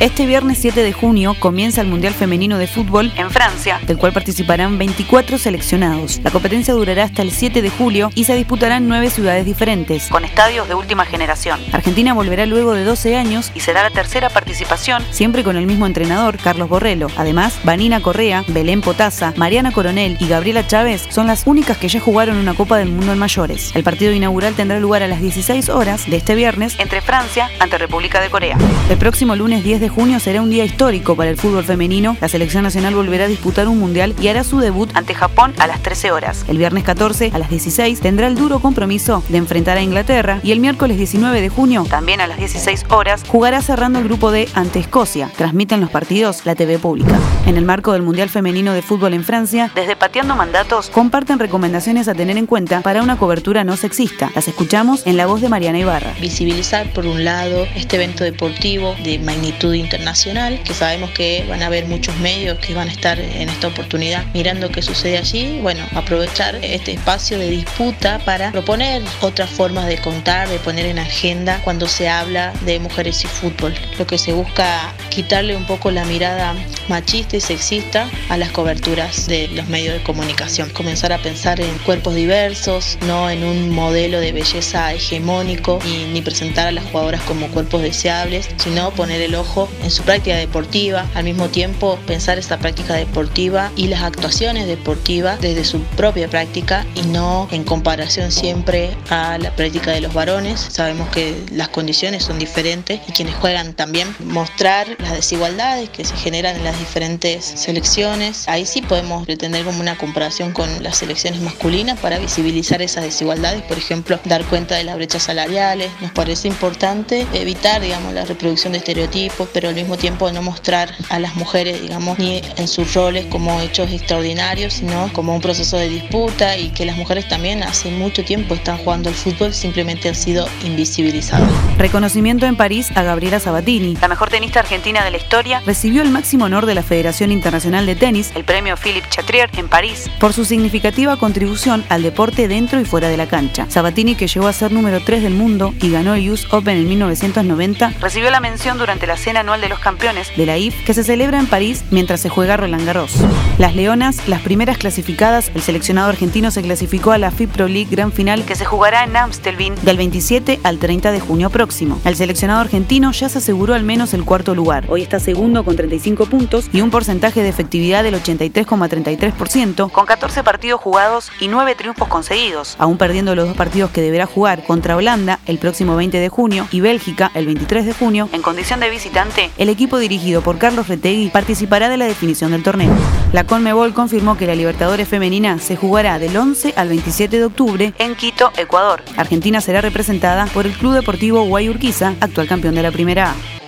Este viernes 7 de junio comienza el Mundial Femenino de Fútbol en Francia, del cual participarán 24 seleccionados. La competencia durará hasta el 7 de julio y se disputará en nueve ciudades diferentes, con estadios de última generación. Argentina volverá luego de 12 años y será la tercera participación, siempre con el mismo entrenador, Carlos Borrello. Además, Vanina Correa, Belén Potasa, Mariana Coronel y Gabriela Chávez son las únicas que ya jugaron una Copa del Mundo en mayores. El partido inaugural tendrá lugar a las 16 horas de este viernes entre Francia ante República de Corea. El próximo lunes 10 de de junio será un día histórico para el fútbol femenino. La selección nacional volverá a disputar un mundial y hará su debut ante Japón a las 13 horas. El viernes 14 a las 16 tendrá el duro compromiso de enfrentar a Inglaterra y el miércoles 19 de junio, también a las 16 horas, jugará cerrando el grupo D ante Escocia. Transmiten los partidos la TV pública. En el marco del Mundial Femenino de Fútbol en Francia, desde Pateando Mandatos comparten recomendaciones a tener en cuenta para una cobertura no sexista. Las escuchamos en la voz de Mariana Ibarra. Visibilizar por un lado este evento deportivo de magnitud internacional, que sabemos que van a haber muchos medios que van a estar en esta oportunidad mirando qué sucede allí. Bueno, aprovechar este espacio de disputa para proponer otras formas de contar, de poner en agenda cuando se habla de mujeres y fútbol. Lo que se busca quitarle un poco la mirada machista y sexista a las coberturas de los medios de comunicación. Comenzar a pensar en cuerpos diversos, no en un modelo de belleza hegemónico y ni presentar a las jugadoras como cuerpos deseables, sino poner el ojo en su práctica deportiva, al mismo tiempo pensar esta práctica deportiva y las actuaciones deportivas desde su propia práctica y no en comparación siempre a la práctica de los varones. Sabemos que las condiciones son diferentes y quienes juegan también mostrar las desigualdades que se generan en las diferentes selecciones. Ahí sí podemos pretender como una comparación con las selecciones masculinas para visibilizar esas desigualdades, por ejemplo, dar cuenta de las brechas salariales. Nos parece importante evitar, digamos, la reproducción de estereotipos, pero al mismo tiempo no mostrar a las mujeres, digamos, ni en sus roles como hechos extraordinarios, sino como un proceso de disputa y que las mujeres también hace mucho tiempo están jugando al fútbol, simplemente han sido invisibilizadas. Reconocimiento en París a Gabriela Sabatini, la mejor tenista argentina de la historia, recibió el máximo honor de la Federación Internacional de Tenis, el premio Philippe Chatrier en París, por su significativa contribución al deporte dentro y fuera de la cancha. Sabatini, que llegó a ser número 3 del mundo y ganó el US Open en 1990, recibió la mención durante la cena anual de los campeones de la IF que se celebra en París mientras se juega Roland Garros. Las Leonas, las primeras clasificadas, el seleccionado argentino se clasificó a la FIP Pro League Gran Final que se jugará en Amstelveen del 27 al 30 de junio próximo. El seleccionado argentino ya se aseguró al menos el cuarto lugar. Hoy está segundo con 35 puntos y un porcentaje de efectividad del 83,33% con 14 partidos jugados y 9 triunfos conseguidos, aún perdiendo los dos partidos que deberá jugar contra Holanda el próximo 20 de junio y Bélgica el 23 de junio en condición de visitante el equipo dirigido por Carlos Retegui participará de la definición del torneo. La Conmebol confirmó que la Libertadores Femenina se jugará del 11 al 27 de octubre en Quito, Ecuador. Argentina será representada por el Club Deportivo Guayurquiza, actual campeón de la Primera A.